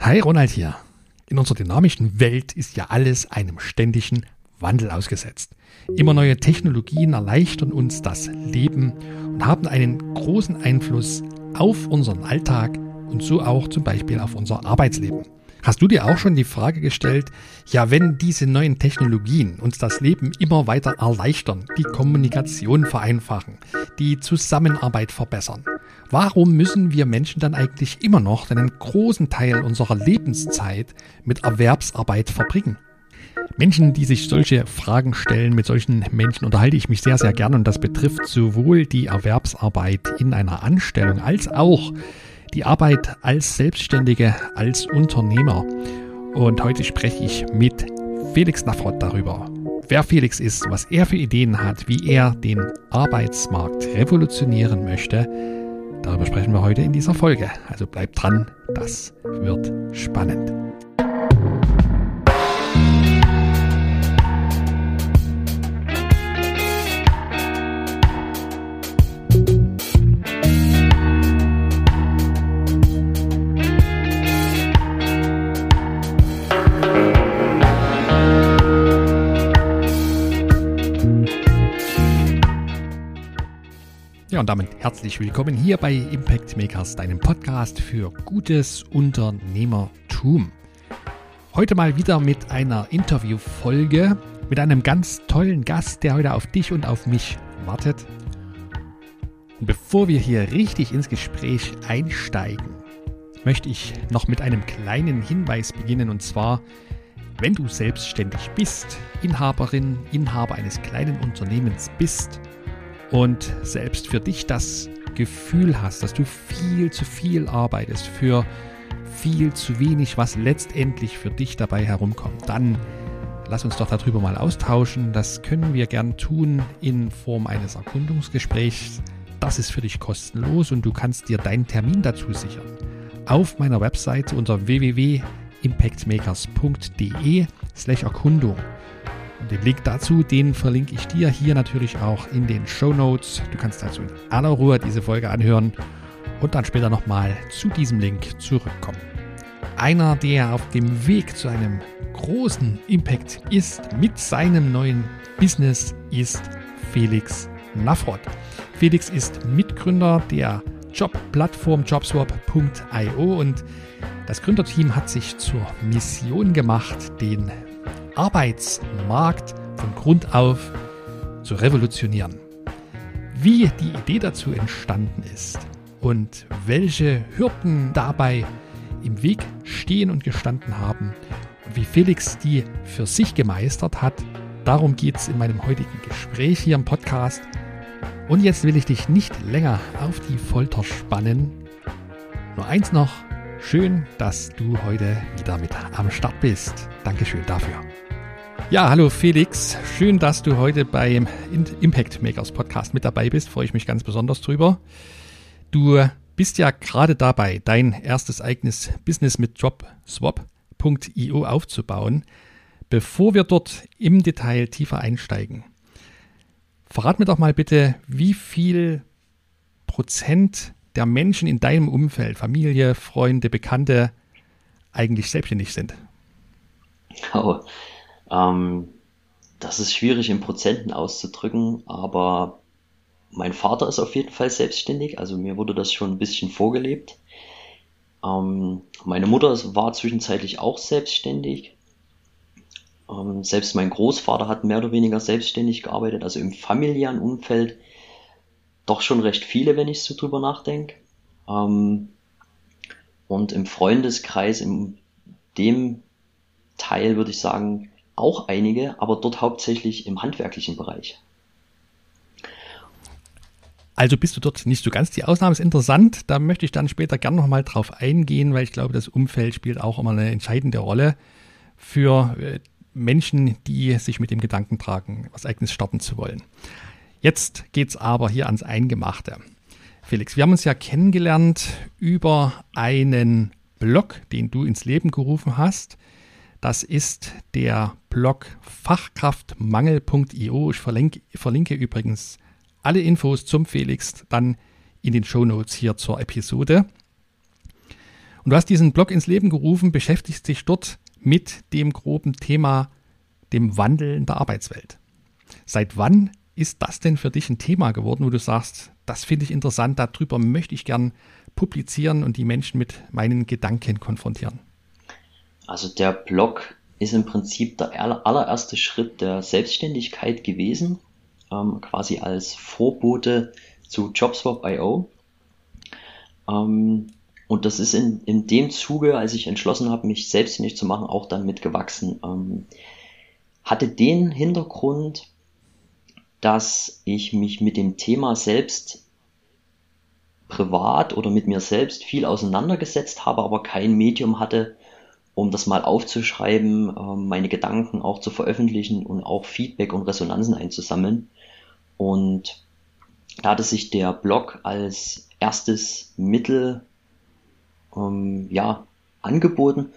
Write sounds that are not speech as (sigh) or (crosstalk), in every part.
Hi, Ronald hier. In unserer dynamischen Welt ist ja alles einem ständigen Wandel ausgesetzt. Immer neue Technologien erleichtern uns das Leben und haben einen großen Einfluss auf unseren Alltag und so auch zum Beispiel auf unser Arbeitsleben. Hast du dir auch schon die Frage gestellt, ja, wenn diese neuen Technologien uns das Leben immer weiter erleichtern, die Kommunikation vereinfachen, die Zusammenarbeit verbessern, Warum müssen wir Menschen dann eigentlich immer noch einen großen Teil unserer Lebenszeit mit Erwerbsarbeit verbringen? Menschen, die sich solche Fragen stellen, mit solchen Menschen unterhalte ich mich sehr, sehr gerne und das betrifft sowohl die Erwerbsarbeit in einer Anstellung als auch die Arbeit als Selbstständige, als Unternehmer. Und heute spreche ich mit Felix Nafrott darüber, wer Felix ist, was er für Ideen hat, wie er den Arbeitsmarkt revolutionieren möchte Darüber sprechen wir heute in dieser Folge. Also bleibt dran, das wird spannend. Ja, und damit herzlich willkommen hier bei Impact Makers, deinem Podcast für gutes Unternehmertum. Heute mal wieder mit einer Interviewfolge mit einem ganz tollen Gast, der heute auf dich und auf mich wartet. Und bevor wir hier richtig ins Gespräch einsteigen, möchte ich noch mit einem kleinen Hinweis beginnen und zwar, wenn du selbstständig bist, Inhaberin, Inhaber eines kleinen Unternehmens bist, und selbst für dich das Gefühl hast, dass du viel zu viel arbeitest für viel zu wenig, was letztendlich für dich dabei herumkommt, dann lass uns doch darüber mal austauschen. Das können wir gern tun in Form eines Erkundungsgesprächs. Das ist für dich kostenlos und du kannst dir deinen Termin dazu sichern. Auf meiner Website unter www.impactmakers.de slash Erkundung. Den Link dazu, den verlinke ich dir hier natürlich auch in den Show Notes. Du kannst also in aller Ruhe diese Folge anhören und dann später nochmal zu diesem Link zurückkommen. Einer, der auf dem Weg zu einem großen Impact ist mit seinem neuen Business, ist Felix Nafrod. Felix ist Mitgründer der Jobplattform jobswap.io und das Gründerteam hat sich zur Mission gemacht, den Arbeitsmarkt von Grund auf zu revolutionieren. Wie die Idee dazu entstanden ist und welche Hürden dabei im Weg stehen und gestanden haben und wie Felix die für sich gemeistert hat, darum geht es in meinem heutigen Gespräch hier im Podcast. Und jetzt will ich dich nicht länger auf die Folter spannen. Nur eins noch, schön, dass du heute wieder mit am Start bist. Dankeschön dafür. Ja, hallo Felix. Schön, dass du heute beim Impact Makers Podcast mit dabei bist. Freue ich mich ganz besonders drüber. Du bist ja gerade dabei, dein erstes eigenes Business mit JobSwap.io aufzubauen. Bevor wir dort im Detail tiefer einsteigen, verrat mir doch mal bitte, wie viel Prozent der Menschen in deinem Umfeld, Familie, Freunde, Bekannte, eigentlich selbstständig sind. Oh, ähm, das ist schwierig in Prozenten auszudrücken, aber mein Vater ist auf jeden Fall selbstständig, also mir wurde das schon ein bisschen vorgelebt. Ähm, meine Mutter war zwischenzeitlich auch selbstständig. Ähm, selbst mein Großvater hat mehr oder weniger selbstständig gearbeitet, also im familiären Umfeld doch schon recht viele, wenn ich so drüber nachdenke. Ähm, und im Freundeskreis, in dem Teil würde ich sagen, auch einige, aber dort hauptsächlich im handwerklichen Bereich. Also bist du dort nicht so ganz die Ausnahme, ist interessant. Da möchte ich dann später gerne nochmal drauf eingehen, weil ich glaube, das Umfeld spielt auch immer eine entscheidende Rolle für äh, Menschen, die sich mit dem Gedanken tragen, was eigenes starten zu wollen. Jetzt geht es aber hier ans Eingemachte. Felix, wir haben uns ja kennengelernt über einen Blog, den du ins Leben gerufen hast. Das ist der Blog fachkraftmangel.io. Ich verlinke, verlinke übrigens alle Infos zum Felix dann in den Show Notes hier zur Episode. Und du hast diesen Blog ins Leben gerufen, beschäftigst dich dort mit dem groben Thema, dem Wandel in der Arbeitswelt. Seit wann ist das denn für dich ein Thema geworden, wo du sagst, das finde ich interessant, darüber möchte ich gern publizieren und die Menschen mit meinen Gedanken konfrontieren? Also der Blog ist im Prinzip der allererste Schritt der Selbstständigkeit gewesen, ähm, quasi als Vorbote zu JobSwap.io. Ähm, und das ist in, in dem Zuge, als ich entschlossen habe, mich selbstständig zu machen, auch dann mitgewachsen. Ähm, hatte den Hintergrund, dass ich mich mit dem Thema selbst privat oder mit mir selbst viel auseinandergesetzt habe, aber kein Medium hatte, um das mal aufzuschreiben, ähm, meine Gedanken auch zu veröffentlichen und auch Feedback und Resonanzen einzusammeln. Und da hatte sich der Blog als erstes Mittel ähm, ja, angeboten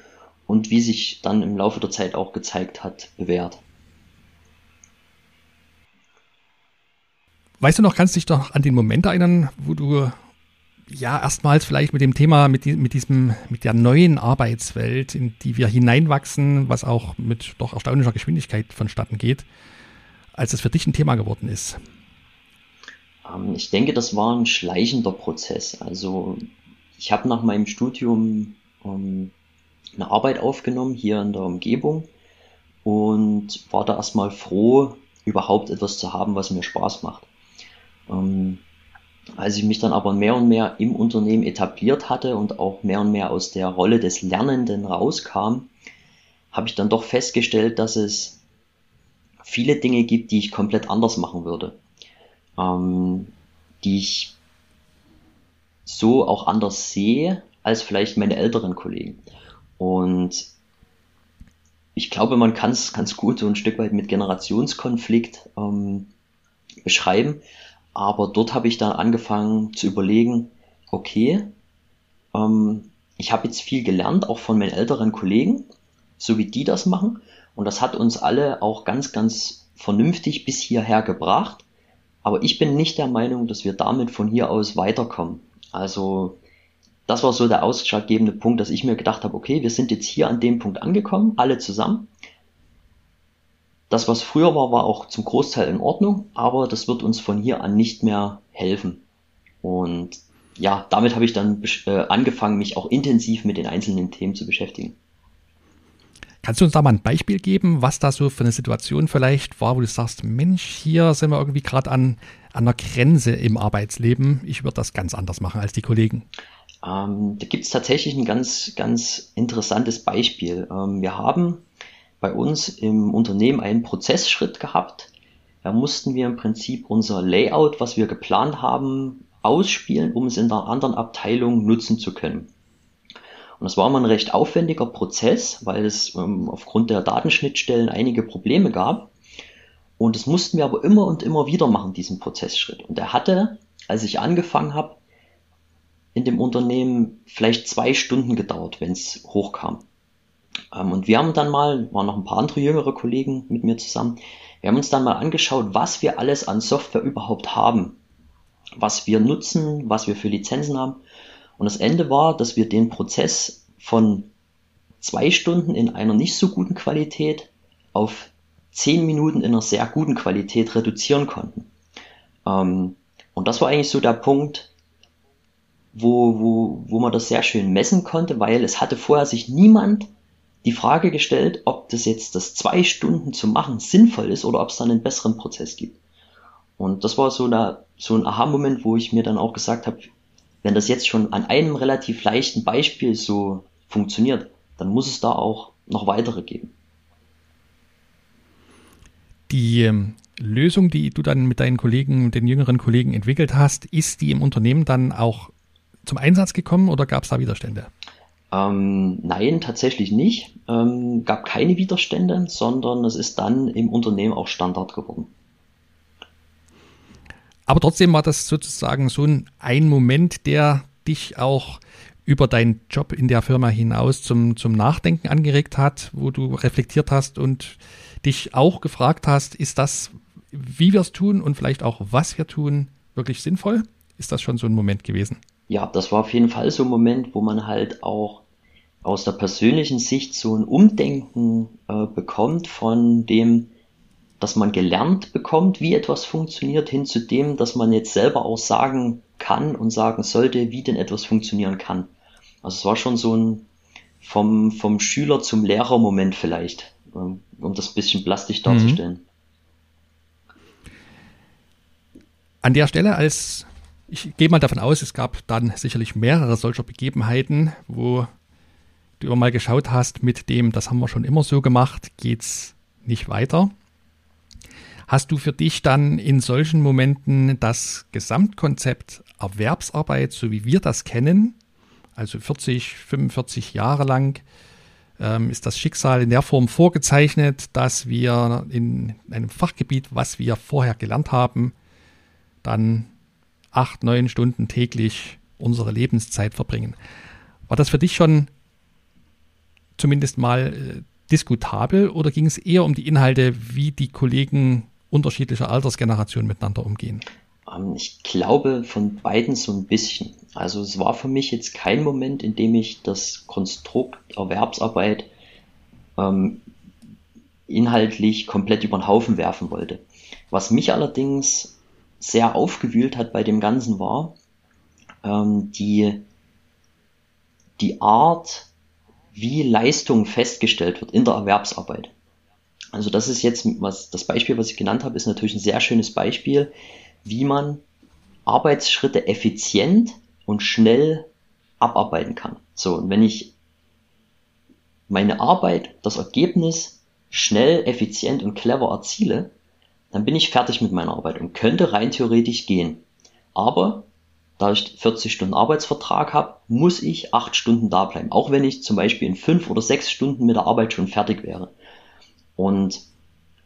und wie sich dann im Laufe der Zeit auch gezeigt hat, bewährt. Weißt du noch, kannst du dich doch an den Moment erinnern, wo du ja erstmals vielleicht mit dem Thema, mit, mit diesem, mit der neuen Arbeitswelt, in die wir hineinwachsen, was auch mit doch erstaunlicher Geschwindigkeit vonstatten geht, als es für dich ein Thema geworden ist? Ähm, ich denke, das war ein schleichender Prozess. Also ich habe nach meinem Studium ähm, eine Arbeit aufgenommen hier in der Umgebung und war da erstmal froh, überhaupt etwas zu haben, was mir Spaß macht. Ähm, als ich mich dann aber mehr und mehr im Unternehmen etabliert hatte und auch mehr und mehr aus der Rolle des Lernenden rauskam, habe ich dann doch festgestellt, dass es viele Dinge gibt, die ich komplett anders machen würde ähm, die ich so auch anders sehe als vielleicht meine älteren Kollegen. Und ich glaube, man kann es ganz gut so ein Stück weit mit Generationskonflikt ähm, beschreiben. Aber dort habe ich dann angefangen zu überlegen, okay, ähm, ich habe jetzt viel gelernt, auch von meinen älteren Kollegen, so wie die das machen. Und das hat uns alle auch ganz, ganz vernünftig bis hierher gebracht. Aber ich bin nicht der Meinung, dass wir damit von hier aus weiterkommen. Also das war so der ausschlaggebende Punkt, dass ich mir gedacht habe, okay, wir sind jetzt hier an dem Punkt angekommen, alle zusammen. Das, was früher war, war auch zum Großteil in Ordnung, aber das wird uns von hier an nicht mehr helfen. Und ja, damit habe ich dann äh, angefangen, mich auch intensiv mit den einzelnen Themen zu beschäftigen. Kannst du uns da mal ein Beispiel geben, was da so für eine Situation vielleicht war, wo du sagst, Mensch, hier sind wir irgendwie gerade an, an der Grenze im Arbeitsleben. Ich würde das ganz anders machen als die Kollegen. Ähm, da gibt es tatsächlich ein ganz, ganz interessantes Beispiel. Ähm, wir haben bei uns im Unternehmen einen Prozessschritt gehabt. Da mussten wir im Prinzip unser Layout, was wir geplant haben, ausspielen, um es in der anderen Abteilung nutzen zu können. Und das war immer ein recht aufwendiger Prozess, weil es ähm, aufgrund der Datenschnittstellen einige Probleme gab. Und das mussten wir aber immer und immer wieder machen, diesen Prozessschritt. Und er hatte, als ich angefangen habe, in dem Unternehmen vielleicht zwei Stunden gedauert, wenn es hochkam. Ähm, und wir haben dann mal, waren noch ein paar andere jüngere Kollegen mit mir zusammen, wir haben uns dann mal angeschaut, was wir alles an Software überhaupt haben, was wir nutzen, was wir für Lizenzen haben. Und das Ende war, dass wir den Prozess von zwei Stunden in einer nicht so guten Qualität auf zehn Minuten in einer sehr guten Qualität reduzieren konnten. Ähm, und das war eigentlich so der Punkt, wo, wo, wo man das sehr schön messen konnte, weil es hatte vorher sich niemand die Frage gestellt, ob das jetzt das zwei Stunden zu machen sinnvoll ist oder ob es dann einen besseren Prozess gibt. Und das war so, eine, so ein Aha-Moment, wo ich mir dann auch gesagt habe, wenn das jetzt schon an einem relativ leichten Beispiel so funktioniert, dann muss es da auch noch weitere geben. Die ähm, Lösung, die du dann mit deinen Kollegen, den jüngeren Kollegen entwickelt hast, ist die im Unternehmen dann auch zum Einsatz gekommen oder gab es da Widerstände? Ähm, nein, tatsächlich nicht. Ähm, gab keine Widerstände, sondern es ist dann im Unternehmen auch Standard geworden. Aber trotzdem war das sozusagen so ein, ein Moment, der dich auch über deinen Job in der Firma hinaus zum, zum Nachdenken angeregt hat, wo du reflektiert hast und dich auch gefragt hast, ist das, wie wir es tun und vielleicht auch was wir tun, wirklich sinnvoll? Ist das schon so ein Moment gewesen? Ja, das war auf jeden Fall so ein Moment, wo man halt auch aus der persönlichen Sicht so ein Umdenken äh, bekommt von dem, dass man gelernt bekommt, wie etwas funktioniert, hin zu dem, dass man jetzt selber auch sagen kann und sagen sollte, wie denn etwas funktionieren kann. Also es war schon so ein vom, vom Schüler zum Lehrer-Moment vielleicht, ähm, um das ein bisschen plastisch darzustellen. Mhm. An der Stelle, als ich gehe mal davon aus, es gab dann sicherlich mehrere solcher Begebenheiten, wo du mal geschaut hast mit dem, das haben wir schon immer so gemacht, geht's nicht weiter. Hast du für dich dann in solchen Momenten das Gesamtkonzept Erwerbsarbeit, so wie wir das kennen, also 40, 45 Jahre lang, ähm, ist das Schicksal in der Form vorgezeichnet, dass wir in einem Fachgebiet, was wir vorher gelernt haben, dann acht, neun Stunden täglich unsere Lebenszeit verbringen. War das für dich schon zumindest mal äh, diskutabel oder ging es eher um die Inhalte, wie die Kollegen unterschiedlicher Altersgenerationen miteinander umgehen? Ähm, ich glaube von beiden so ein bisschen. Also es war für mich jetzt kein Moment, in dem ich das Konstrukt Erwerbsarbeit ähm, inhaltlich komplett über den Haufen werfen wollte. Was mich allerdings sehr aufgewühlt hat bei dem Ganzen war ähm, die, die Art, wie Leistung festgestellt wird in der Erwerbsarbeit. Also das ist jetzt, was das Beispiel, was ich genannt habe, ist natürlich ein sehr schönes Beispiel, wie man Arbeitsschritte effizient und schnell abarbeiten kann. So, und wenn ich meine Arbeit, das Ergebnis schnell, effizient und clever erziele, dann bin ich fertig mit meiner Arbeit und könnte rein theoretisch gehen. Aber da ich 40 Stunden Arbeitsvertrag habe, muss ich 8 Stunden da bleiben. Auch wenn ich zum Beispiel in 5 oder 6 Stunden mit der Arbeit schon fertig wäre. Und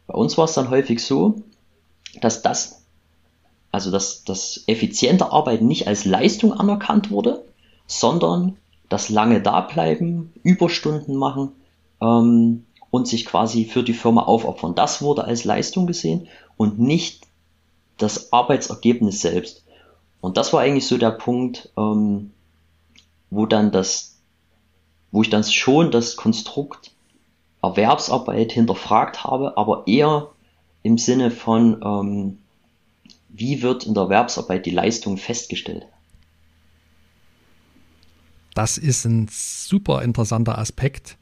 bei uns war es dann häufig so, dass das, also dass das effiziente Arbeiten nicht als Leistung anerkannt wurde, sondern das lange dableiben, Überstunden machen ähm, und sich quasi für die Firma aufopfern. Das wurde als Leistung gesehen und nicht das Arbeitsergebnis selbst. Und das war eigentlich so der Punkt, ähm, wo dann das, wo ich dann schon das Konstrukt Erwerbsarbeit hinterfragt habe, aber eher im Sinne von, ähm, wie wird in der Erwerbsarbeit die Leistung festgestellt? Das ist ein super interessanter Aspekt,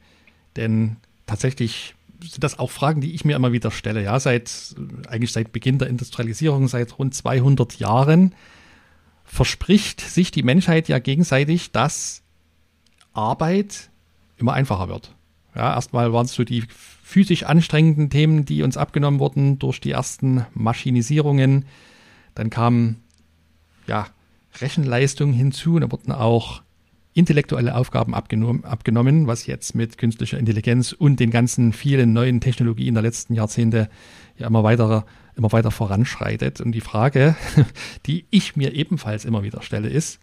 denn tatsächlich sind das auch Fragen, die ich mir immer wieder stelle. Ja, seit eigentlich seit Beginn der Industrialisierung, seit rund 200 Jahren verspricht sich die Menschheit ja gegenseitig, dass Arbeit immer einfacher wird. Ja, erstmal waren es so die physisch anstrengenden Themen, die uns abgenommen wurden durch die ersten Maschinisierungen. Dann kam ja Rechenleistung hinzu, da wurden auch intellektuelle Aufgaben abgenommen, abgenommen, was jetzt mit künstlicher Intelligenz und den ganzen vielen neuen Technologien der letzten Jahrzehnte ja immer weiter, immer weiter voranschreitet. Und die Frage, (laughs) die ich mir ebenfalls immer wieder stelle, ist,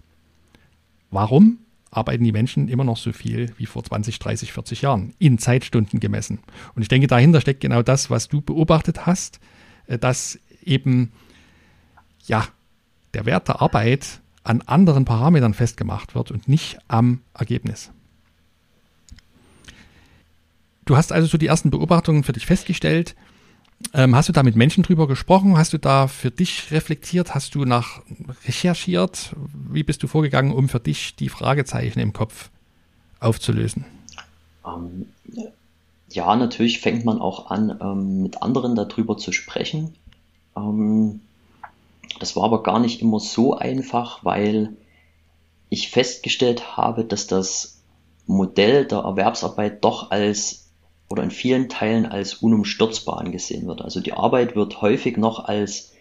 warum arbeiten die Menschen immer noch so viel wie vor 20, 30, 40 Jahren, in Zeitstunden gemessen? Und ich denke, dahinter steckt genau das, was du beobachtet hast, äh, dass eben, ja, der Wert der Arbeit an anderen Parametern festgemacht wird und nicht am Ergebnis. Du hast also so die ersten Beobachtungen für dich festgestellt. Ähm, hast du da mit Menschen drüber gesprochen? Hast du da für dich reflektiert? Hast du nach recherchiert? Wie bist du vorgegangen, um für dich die Fragezeichen im Kopf aufzulösen? Ähm, ja, natürlich fängt man auch an, ähm, mit anderen darüber zu sprechen. Ähm, das war aber gar nicht immer so einfach, weil ich festgestellt habe, dass das Modell der Erwerbsarbeit doch als oder in vielen Teilen als unumstürzbar angesehen wird. Also die Arbeit wird häufig noch als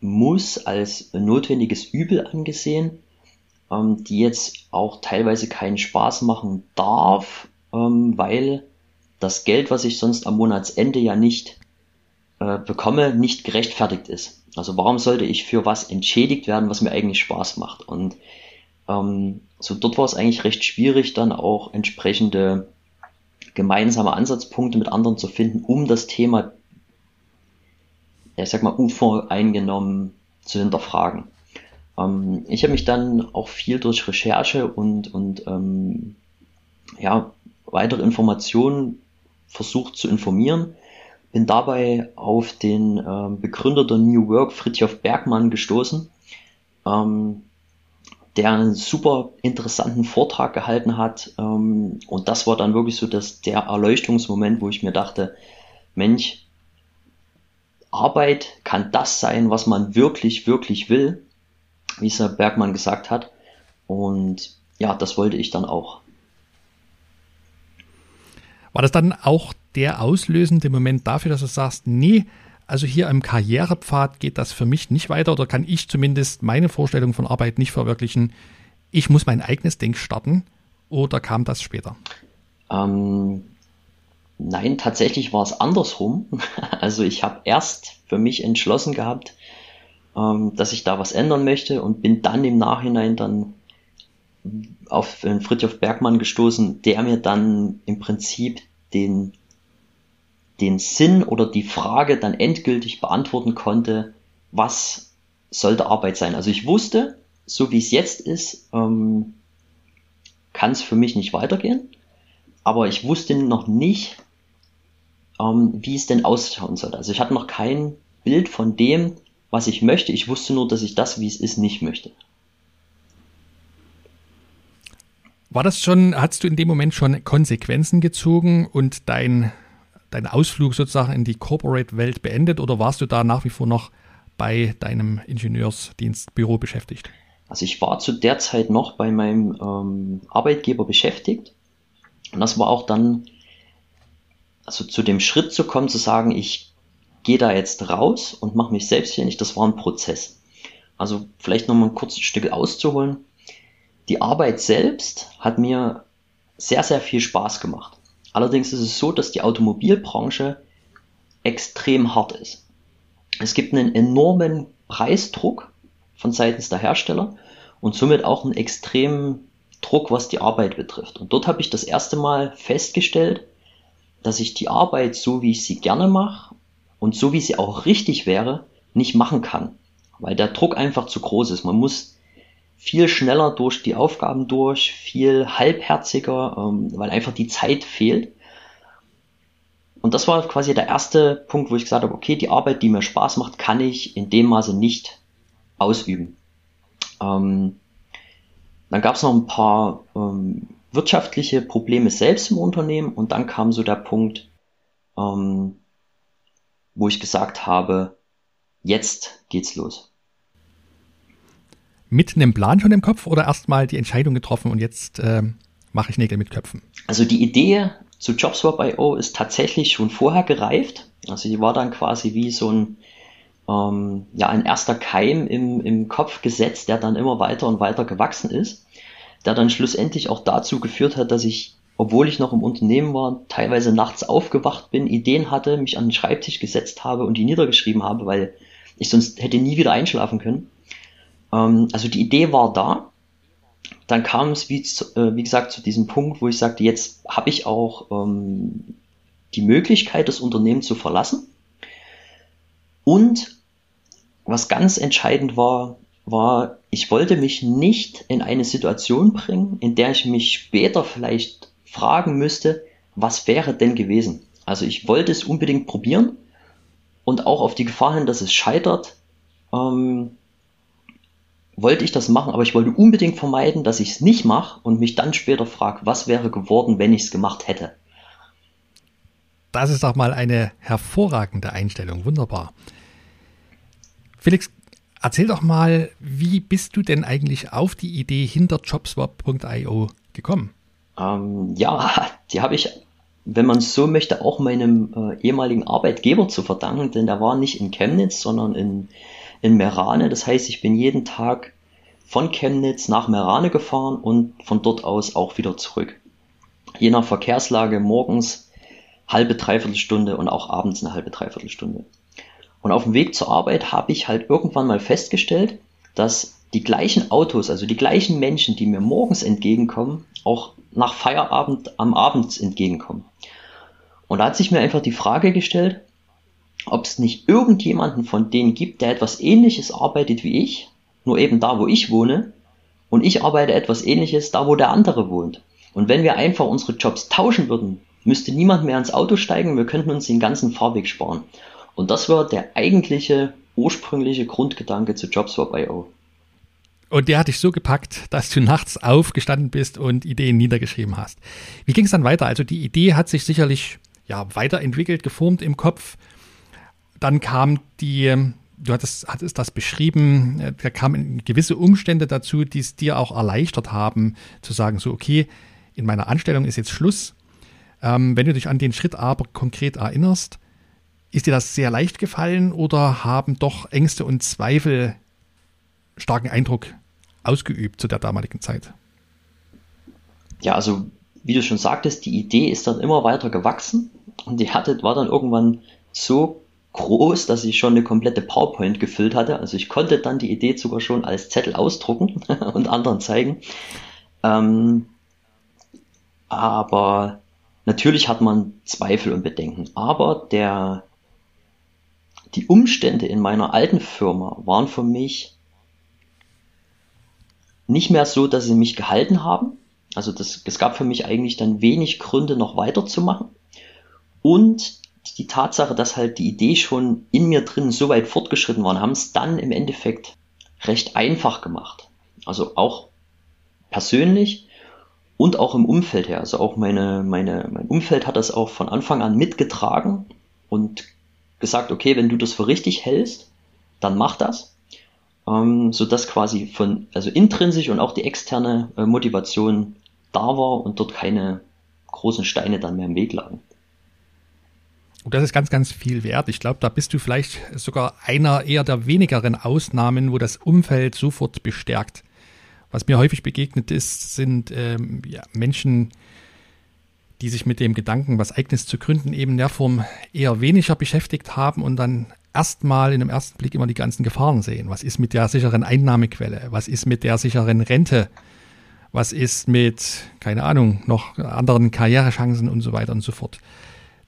Muss, als notwendiges Übel angesehen, ähm, die jetzt auch teilweise keinen Spaß machen darf, ähm, weil das Geld, was ich sonst am Monatsende ja nicht äh, bekomme, nicht gerechtfertigt ist. Also warum sollte ich für was entschädigt werden, was mir eigentlich Spaß macht? Und ähm, so dort war es eigentlich recht schwierig, dann auch entsprechende gemeinsame Ansatzpunkte mit anderen zu finden, um das Thema, ich sag mal, unvoreingenommen zu hinterfragen. Ähm, ich habe mich dann auch viel durch Recherche und, und ähm, ja, weitere Informationen versucht zu informieren. Bin dabei auf den äh, Begründer der New Work, Fritjof Bergmann, gestoßen, ähm, der einen super interessanten Vortrag gehalten hat. Ähm, und das war dann wirklich so dass der Erleuchtungsmoment, wo ich mir dachte, Mensch, Arbeit kann das sein, was man wirklich, wirklich will, wie es Herr Bergmann gesagt hat. Und ja, das wollte ich dann auch. War das dann auch der auslösende Moment dafür, dass du sagst, nee, also hier im Karrierepfad geht das für mich nicht weiter oder kann ich zumindest meine Vorstellung von Arbeit nicht verwirklichen? Ich muss mein eigenes Ding starten oder kam das später? Ähm, nein, tatsächlich war es andersrum. (laughs) Also ich habe erst für mich entschlossen gehabt, ähm, dass ich da was ändern möchte und bin dann im Nachhinein dann auf Fritjof Bergmann gestoßen, der mir dann im Prinzip den, den Sinn oder die Frage dann endgültig beantworten konnte, was sollte Arbeit sein. Also ich wusste, so wie es jetzt ist, ähm, kann es für mich nicht weitergehen, aber ich wusste noch nicht, ähm, wie es denn ausschauen sollte. Also ich hatte noch kein Bild von dem, was ich möchte. Ich wusste nur, dass ich das, wie es ist, nicht möchte. War das schon, hast du in dem Moment schon Konsequenzen gezogen und dein, dein Ausflug sozusagen in die Corporate-Welt beendet oder warst du da nach wie vor noch bei deinem Ingenieursdienstbüro beschäftigt? Also ich war zu der Zeit noch bei meinem ähm, Arbeitgeber beschäftigt und das war auch dann, also zu dem Schritt zu kommen, zu sagen, ich gehe da jetzt raus und mache mich selbstständig, das war ein Prozess. Also vielleicht nochmal ein kurzes Stück auszuholen. Die Arbeit selbst hat mir sehr, sehr viel Spaß gemacht. Allerdings ist es so, dass die Automobilbranche extrem hart ist. Es gibt einen enormen Preisdruck von seitens der Hersteller und somit auch einen extremen Druck, was die Arbeit betrifft. Und dort habe ich das erste Mal festgestellt, dass ich die Arbeit so, wie ich sie gerne mache und so, wie sie auch richtig wäre, nicht machen kann, weil der Druck einfach zu groß ist. Man muss viel schneller durch die Aufgaben durch, viel halbherziger, ähm, weil einfach die Zeit fehlt. Und das war quasi der erste Punkt, wo ich gesagt habe, okay, die Arbeit, die mir Spaß macht, kann ich in dem Maße nicht ausüben. Ähm, dann gab es noch ein paar ähm, wirtschaftliche Probleme selbst im Unternehmen und dann kam so der Punkt, ähm, wo ich gesagt habe, jetzt geht's los mit einem Plan schon im Kopf oder erstmal die Entscheidung getroffen und jetzt äh, mache ich Nägel mit Köpfen? Also die Idee zu JobSwap.io ist tatsächlich schon vorher gereift. Also die war dann quasi wie so ein, ähm, ja, ein erster Keim im, im Kopf gesetzt, der dann immer weiter und weiter gewachsen ist, der dann schlussendlich auch dazu geführt hat, dass ich, obwohl ich noch im Unternehmen war, teilweise nachts aufgewacht bin, Ideen hatte, mich an den Schreibtisch gesetzt habe und die niedergeschrieben habe, weil ich sonst hätte nie wieder einschlafen können. Ähm, also die Idee war da. Dann kam es, wie, äh, wie gesagt, zu diesem Punkt, wo ich sagte, jetzt habe ich auch ähm, die Möglichkeit, das Unternehmen zu verlassen. Und was ganz entscheidend war, war, ich wollte mich nicht in eine Situation bringen, in der ich mich später vielleicht fragen müsste, was wäre denn gewesen. Also ich wollte es unbedingt probieren und auch auf die Gefahr hin, dass es scheitert, ähm, wollte ich das machen, aber ich wollte unbedingt vermeiden, dass ich es nicht mache und mich dann später frage, was wäre geworden, wenn ich es gemacht hätte. Das ist doch mal eine hervorragende Einstellung. Wunderbar. Felix, erzähl doch mal, wie bist du denn eigentlich auf die Idee hinter jobswap.io gekommen? Ähm, ja, (laughs) die habe ich, wenn man es so möchte, auch meinem äh, ehemaligen Arbeitgeber zu verdanken, denn der war nicht in Chemnitz, sondern in in Merane. Das heißt, ich bin jeden Tag von Chemnitz nach Merane gefahren und von dort aus auch wieder zurück. Je nach Verkehrslage morgens halbe, dreiviertel Stunde und auch abends eine halbe, dreiviertel Stunde. Und auf dem Weg zur Arbeit habe ich halt irgendwann mal festgestellt, dass die gleichen Autos, also die gleichen Menschen, die mir morgens entgegenkommen, auch nach Feierabend am Abend entgegenkommen. Und da hat sich mir einfach die Frage gestellt, ob es nicht irgendjemanden von denen gibt, der etwas ähnliches arbeitet wie ich, nur eben da, wo ich wohne, und ich arbeite etwas ähnliches da, wo der andere wohnt. Und wenn wir einfach unsere Jobs tauschen würden, müsste niemand mehr ins Auto steigen, wir könnten uns den ganzen Fahrweg sparen. Und das war der eigentliche, ursprüngliche Grundgedanke zu JobSwap.io. Und der hat dich so gepackt, dass du nachts aufgestanden bist und Ideen niedergeschrieben hast. Wie ging es dann weiter? Also die Idee hat sich sicherlich ja, weiterentwickelt, geformt im Kopf. Dann kam die, du hattest, hattest das beschrieben, äh, da kamen gewisse Umstände dazu, die es dir auch erleichtert haben, zu sagen, so, okay, in meiner Anstellung ist jetzt Schluss. Ähm, wenn du dich an den Schritt aber konkret erinnerst, ist dir das sehr leicht gefallen oder haben doch Ängste und Zweifel starken Eindruck ausgeübt zu der damaligen Zeit? Ja, also wie du schon sagtest, die Idee ist dann immer weiter gewachsen und die hatte, war dann irgendwann so groß, dass ich schon eine komplette PowerPoint gefüllt hatte. Also ich konnte dann die Idee sogar schon als Zettel ausdrucken (laughs) und anderen zeigen. Ähm, aber natürlich hat man Zweifel und Bedenken. Aber der, die Umstände in meiner alten Firma waren für mich nicht mehr so, dass sie mich gehalten haben. Also das, es gab für mich eigentlich dann wenig Gründe, noch weiterzumachen. Und die Tatsache, dass halt die Idee schon in mir drin so weit fortgeschritten war, haben es dann im Endeffekt recht einfach gemacht. Also auch persönlich und auch im Umfeld her. Also auch meine, meine, mein Umfeld hat das auch von Anfang an mitgetragen und gesagt, okay, wenn du das für richtig hältst, dann mach das ähm, sodass quasi von, also intrinsisch und auch die externe äh, Motivation da war und dort keine großen Steine dann mehr im Weg lagen. Und das ist ganz, ganz viel wert. Ich glaube, da bist du vielleicht sogar einer eher der wenigeren Ausnahmen, wo das Umfeld sofort bestärkt. Was mir häufig begegnet ist, sind ähm, ja, Menschen, die sich mit dem Gedanken, was Eigenes zu gründen, eben in der Form eher weniger beschäftigt haben und dann erstmal in dem ersten Blick immer die ganzen Gefahren sehen. Was ist mit der sicheren Einnahmequelle? Was ist mit der sicheren Rente? Was ist mit, keine Ahnung, noch anderen Karrierechancen und so weiter und so fort?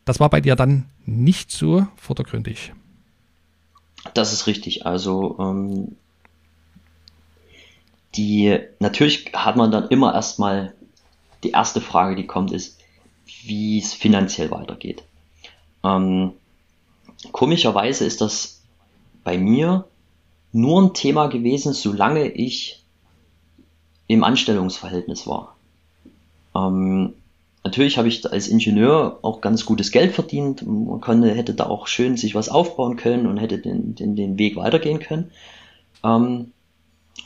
Das war bei dir dann nicht so vordergründig. Das ist richtig. Also ähm, die natürlich hat man dann immer erstmal die erste Frage, die kommt, ist, wie es finanziell weitergeht. Ähm, komischerweise ist das bei mir nur ein Thema gewesen, solange ich im Anstellungsverhältnis war. Ähm, natürlich habe ich als Ingenieur auch ganz gutes Geld verdient. Man konnte, hätte da auch schön sich was aufbauen können und hätte den, den, den Weg weitergehen können. Ähm,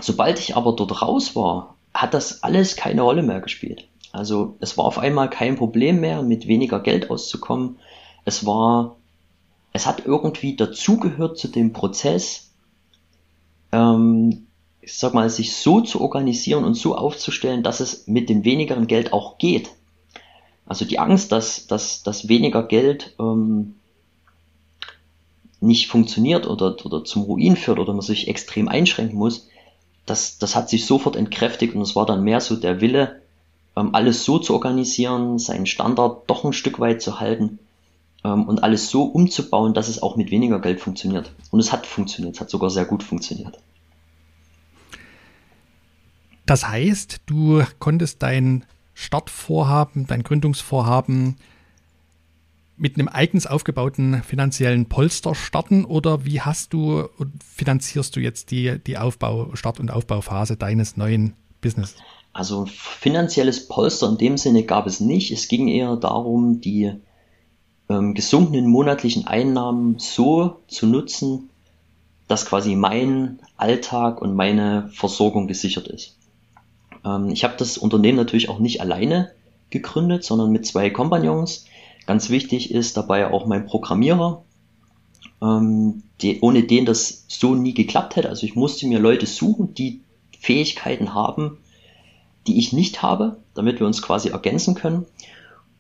sobald ich aber dort raus war, hat das alles keine Rolle mehr gespielt. Also es war auf einmal kein Problem mehr, mit weniger Geld auszukommen. Es war es hat irgendwie dazugehört zu dem Prozess, ähm, ich sag mal, sich so zu organisieren und so aufzustellen, dass es mit dem wenigeren Geld auch geht. Also die Angst, dass, dass, dass weniger Geld ähm, nicht funktioniert oder, oder zum Ruin führt oder man sich extrem einschränken muss, das, das hat sich sofort entkräftigt und es war dann mehr so der Wille, ähm, alles so zu organisieren, seinen Standard doch ein Stück weit zu halten, ähm, und alles so umzubauen, dass es auch mit weniger Geld funktioniert. Und es hat funktioniert, es hat sogar sehr gut funktioniert. Das heißt, du konntest dein Startvorhaben, dein Gründungsvorhaben mit einem eigens aufgebauten finanziellen Polster starten oder wie hast du und finanzierst du jetzt die, die Aufbau, Start- und Aufbauphase deines neuen Business? Also finanzielles Polster in dem Sinne gab es nicht. Es ging eher darum, die ähm, gesunkenen monatlichen Einnahmen so zu nutzen, dass quasi mein Alltag und meine Versorgung gesichert ist. Ähm, ich habe das Unternehmen natürlich auch nicht alleine gegründet, sondern mit zwei Kompagnons. Ganz wichtig ist dabei auch mein Programmierer, ähm, die, ohne den das so nie geklappt hätte. Also ich musste mir Leute suchen, die Fähigkeiten haben, die ich nicht habe, damit wir uns quasi ergänzen können.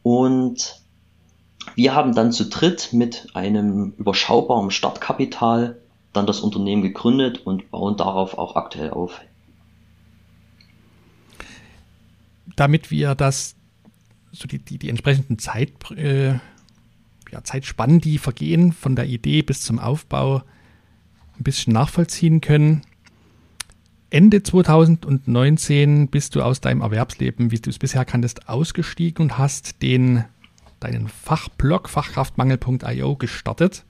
Und wir haben dann zu dritt mit einem überschaubaren Startkapital dann das Unternehmen gegründet und bauen darauf auch aktuell auf. Damit wir das, so die, die, die entsprechenden Zeit, äh, ja, Zeitspannen, die vergehen von der Idee bis zum Aufbau, ein bisschen nachvollziehen können. Ende 2019 bist du aus deinem Erwerbsleben, wie du es bisher kanntest, ausgestiegen und hast den, deinen Fachblog fachkraftmangel.io gestartet.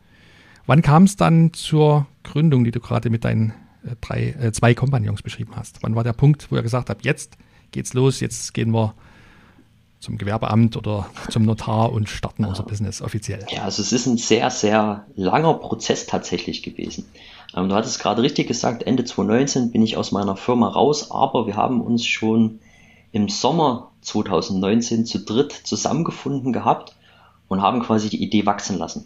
Wann kam es dann zur Gründung, die du gerade mit deinen äh, drei, äh, zwei Kompagnons beschrieben hast? Wann war der Punkt, wo ihr gesagt habt, jetzt geht's los, jetzt gehen wir zum Gewerbeamt oder zum Notar und starten unser Business offiziell? Ja, also es ist ein sehr, sehr langer Prozess tatsächlich gewesen. Ähm, du hattest gerade richtig gesagt, Ende 2019 bin ich aus meiner Firma raus, aber wir haben uns schon im Sommer 2019 zu dritt zusammengefunden gehabt und haben quasi die Idee wachsen lassen.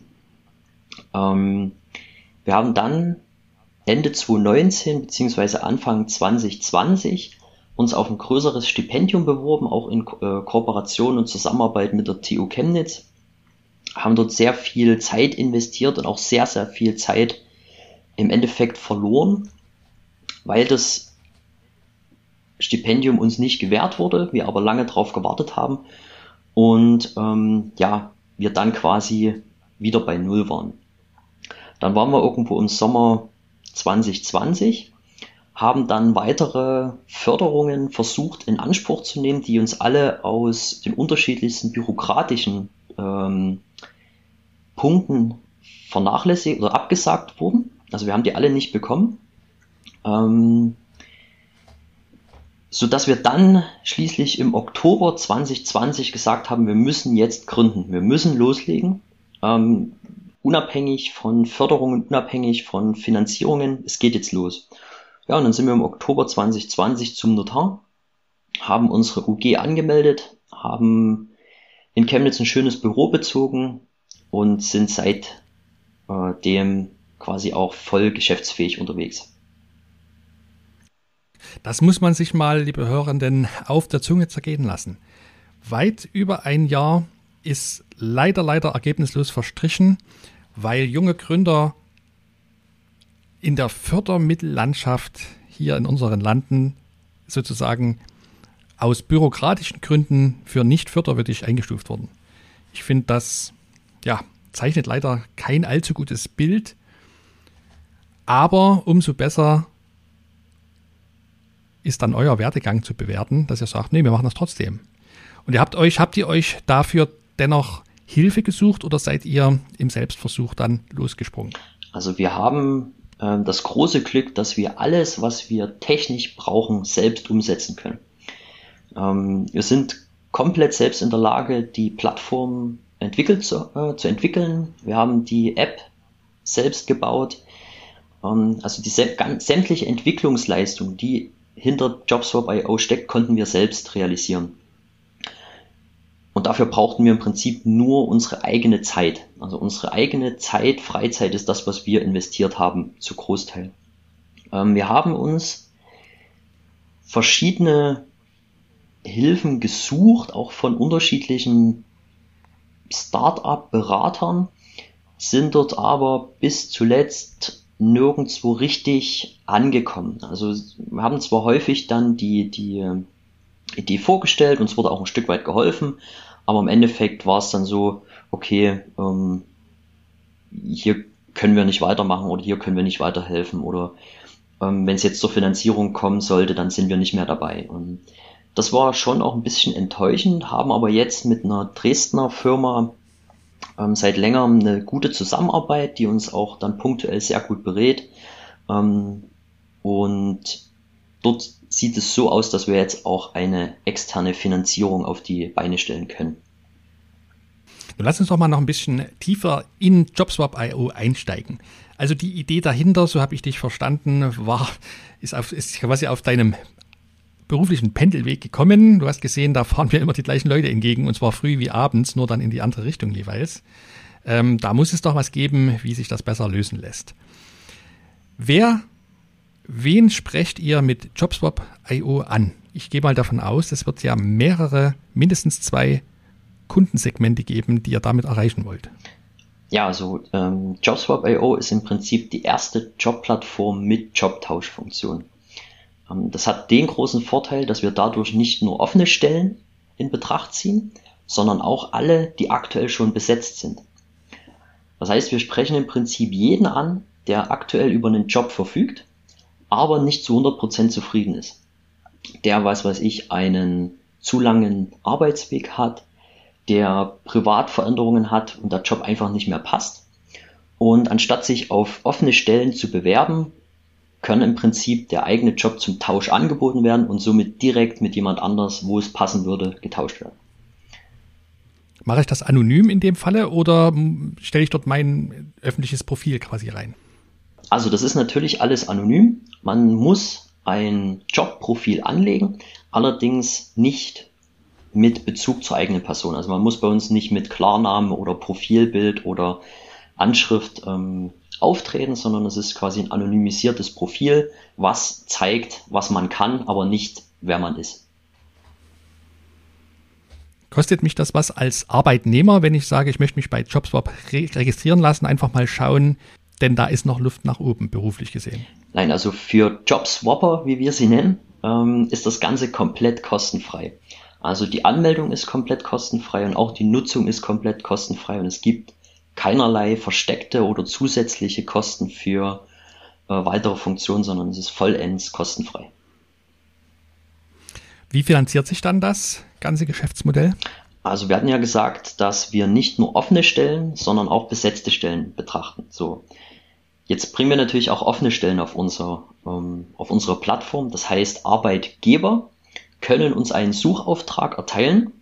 Ähm, wir haben dann Ende 2019 bzw. Anfang 2020 uns auf ein größeres Stipendium beworben, auch in äh, Kooperation und Zusammenarbeit mit der TU Chemnitz. Haben dort sehr viel Zeit investiert und auch sehr, sehr viel Zeit im Endeffekt verloren, weil das Stipendium uns nicht gewährt wurde, wir aber lange darauf gewartet haben und ähm, ja, wir dann quasi wieder bei Null waren. Dann waren wir irgendwo im Sommer 2020, haben dann weitere Förderungen versucht in Anspruch zu nehmen, die uns alle aus den unterschiedlichsten bürokratischen ähm, Punkten vernachlässigt oder abgesagt wurden. Also wir haben die alle nicht bekommen. Ähm, so dass wir dann schließlich im Oktober 2020 gesagt haben, wir müssen jetzt gründen, wir müssen loslegen, ähm, unabhängig von Förderungen, unabhängig von Finanzierungen, es geht jetzt los. Ja, und dann sind wir im Oktober 2020 zum Notar, haben unsere UG angemeldet, haben in Chemnitz ein schönes Büro bezogen und sind seitdem äh, quasi auch voll geschäftsfähig unterwegs. Das muss man sich mal, liebe Hörenden, auf der Zunge zergehen lassen. Weit über ein Jahr ist leider, leider ergebnislos verstrichen, weil junge Gründer in der Fördermittellandschaft hier in unseren Landen sozusagen aus bürokratischen Gründen für nicht förderwürdig eingestuft wurden. Ich finde, das ja, zeichnet leider kein allzu gutes Bild aber umso besser ist dann euer Werdegang zu bewerten, dass ihr sagt, nee, wir machen das trotzdem. Und ihr habt euch, habt ihr euch dafür dennoch Hilfe gesucht oder seid ihr im Selbstversuch dann losgesprungen? Also wir haben das große Glück, dass wir alles, was wir technisch brauchen, selbst umsetzen können. Ähm, wir sind komplett selbst in der Lage, die Plattform entwickelt zu, äh, zu entwickeln. Wir haben die App selbst gebaut. Ähm, also die sämtliche Entwicklungsleistung, die hinter JobSwap.io steckt, konnten wir selbst realisieren. Und dafür brauchten wir im Prinzip nur unsere eigene Zeit. Also unsere eigene Zeit, Freizeit ist das, was wir investiert haben, zu Großteil. Ähm, wir haben uns verschiedene Hilfen gesucht, auch von unterschiedlichen Start-up-Beratern, sind dort aber bis zuletzt nirgendwo richtig angekommen. Also wir haben zwar häufig dann die, die Idee vorgestellt, uns wurde auch ein Stück weit geholfen, aber im Endeffekt war es dann so, okay, ähm, hier können wir nicht weitermachen oder hier können wir nicht weiterhelfen oder ähm, wenn es jetzt zur Finanzierung kommen sollte, dann sind wir nicht mehr dabei. Und das war schon auch ein bisschen enttäuschend, haben aber jetzt mit einer Dresdner Firma ähm, seit längerem eine gute Zusammenarbeit, die uns auch dann punktuell sehr gut berät. Ähm, und dort sieht es so aus, dass wir jetzt auch eine externe Finanzierung auf die Beine stellen können. Lass uns doch mal noch ein bisschen tiefer in JobSwap.io einsteigen. Also die Idee dahinter, so habe ich dich verstanden, war, ist, auf, ist quasi auf deinem beruflichen Pendelweg gekommen. Du hast gesehen, da fahren mir immer die gleichen Leute entgegen und zwar früh wie abends, nur dann in die andere Richtung jeweils. Ähm, da muss es doch was geben, wie sich das besser lösen lässt. Wer, wen sprecht ihr mit JobSwap.io an? Ich gehe mal davon aus, es wird ja mehrere, mindestens zwei Kundensegmente geben, die ihr damit erreichen wollt. Ja, also ähm, JobSwap.io ist im Prinzip die erste Jobplattform mit Jobtauschfunktion. Ähm, das hat den großen Vorteil, dass wir dadurch nicht nur offene Stellen in Betracht ziehen, sondern auch alle, die aktuell schon besetzt sind. Das heißt, wir sprechen im Prinzip jeden an, der aktuell über einen Job verfügt, aber nicht zu 100% zufrieden ist. Der, was weiß ich, einen zu langen Arbeitsweg hat, der Privatveränderungen hat und der Job einfach nicht mehr passt. Und anstatt sich auf offene Stellen zu bewerben, können im Prinzip der eigene Job zum Tausch angeboten werden und somit direkt mit jemand anders, wo es passen würde, getauscht werden. Mache ich das anonym in dem Falle oder stelle ich dort mein öffentliches Profil quasi rein? Also das ist natürlich alles anonym. Man muss ein Jobprofil anlegen, allerdings nicht mit Bezug zur eigenen Person. Also man muss bei uns nicht mit Klarnamen oder Profilbild oder Anschrift ähm, auftreten, sondern es ist quasi ein anonymisiertes Profil, was zeigt, was man kann, aber nicht, wer man ist. Kostet mich das was als Arbeitnehmer, wenn ich sage, ich möchte mich bei JobSwap re registrieren lassen, einfach mal schauen, denn da ist noch Luft nach oben, beruflich gesehen. Nein, also für Jobswapper, wie wir sie nennen, ähm, ist das Ganze komplett kostenfrei. Also die Anmeldung ist komplett kostenfrei und auch die Nutzung ist komplett kostenfrei und es gibt keinerlei versteckte oder zusätzliche Kosten für äh, weitere Funktionen, sondern es ist vollends kostenfrei. Wie finanziert sich dann das ganze Geschäftsmodell? Also wir hatten ja gesagt, dass wir nicht nur offene Stellen, sondern auch besetzte Stellen betrachten. So. Jetzt bringen wir natürlich auch offene Stellen auf, unser, ähm, auf unsere Plattform. Das heißt, Arbeitgeber können uns einen Suchauftrag erteilen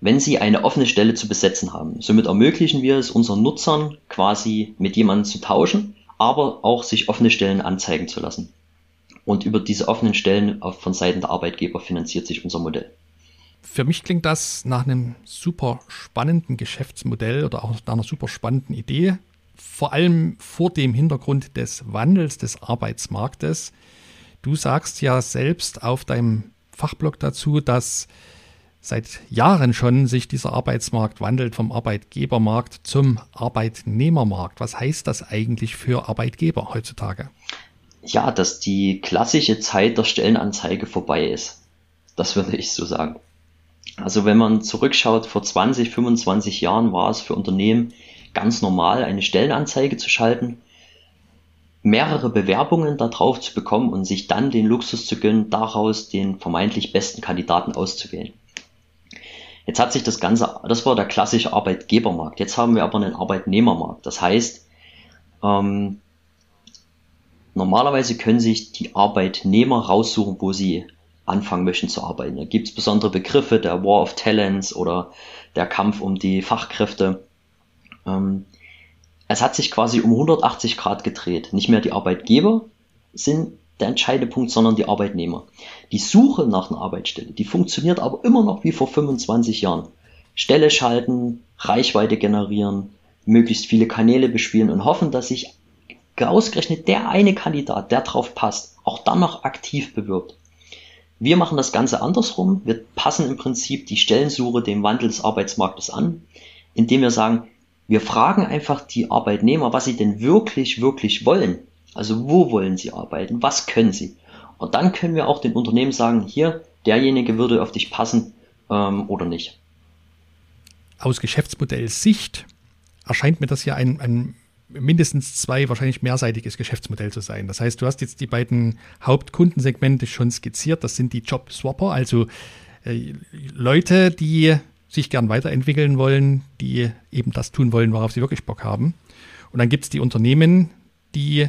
wenn sie eine offene Stelle zu besetzen haben. Somit ermöglichen wir es unseren Nutzern quasi mit jemandem zu tauschen, aber auch sich offene Stellen anzeigen zu lassen. Und über diese offenen Stellen von Seiten der Arbeitgeber finanziert sich unser Modell. Für mich klingt das nach einem super spannenden Geschäftsmodell oder auch nach einer super spannenden Idee. Vor allem vor dem Hintergrund des Wandels des Arbeitsmarktes. Du sagst ja selbst auf deinem Fachblog dazu, dass seit Jahren schon sich dieser Arbeitsmarkt wandelt vom Arbeitgebermarkt zum Arbeitnehmermarkt. Was heißt das eigentlich für Arbeitgeber heutzutage? Ja, dass die klassische Zeit der Stellenanzeige vorbei ist. Das würde ich so sagen. Also wenn man zurückschaut, vor 20, 25 Jahren war es für Unternehmen ganz normal, eine Stellenanzeige zu schalten, mehrere Bewerbungen darauf zu bekommen und sich dann den Luxus zu gönnen, daraus den vermeintlich besten Kandidaten auszuwählen. Jetzt hat sich das Ganze, das war der klassische Arbeitgebermarkt. Jetzt haben wir aber einen Arbeitnehmermarkt. Das heißt, ähm, normalerweise können sich die Arbeitnehmer raussuchen, wo sie anfangen möchten zu arbeiten. Da gibt es besondere Begriffe, der War of Talents oder der Kampf um die Fachkräfte. Ähm, es hat sich quasi um 180 Grad gedreht. Nicht mehr die Arbeitgeber sind der entscheidende Punkt, sondern die Arbeitnehmer. Die Suche nach einer Arbeitsstelle, die funktioniert aber immer noch wie vor 25 Jahren. Stelle schalten, Reichweite generieren, möglichst viele Kanäle bespielen und hoffen, dass sich ausgerechnet der eine Kandidat, der drauf passt, auch dann noch aktiv bewirbt. Wir machen das Ganze andersrum. Wir passen im Prinzip die Stellensuche dem Wandel des Arbeitsmarktes an, indem wir sagen, wir fragen einfach die Arbeitnehmer, was sie denn wirklich, wirklich wollen. Also wo wollen Sie arbeiten? Was können Sie? Und dann können wir auch den Unternehmen sagen, hier, derjenige würde auf dich passen ähm, oder nicht. Aus Geschäftsmodellsicht erscheint mir das ja ein, ein mindestens zwei, wahrscheinlich mehrseitiges Geschäftsmodell zu sein. Das heißt, du hast jetzt die beiden Hauptkundensegmente schon skizziert. Das sind die Job-Swapper, also äh, Leute, die sich gern weiterentwickeln wollen, die eben das tun wollen, worauf sie wirklich Bock haben. Und dann gibt es die Unternehmen, die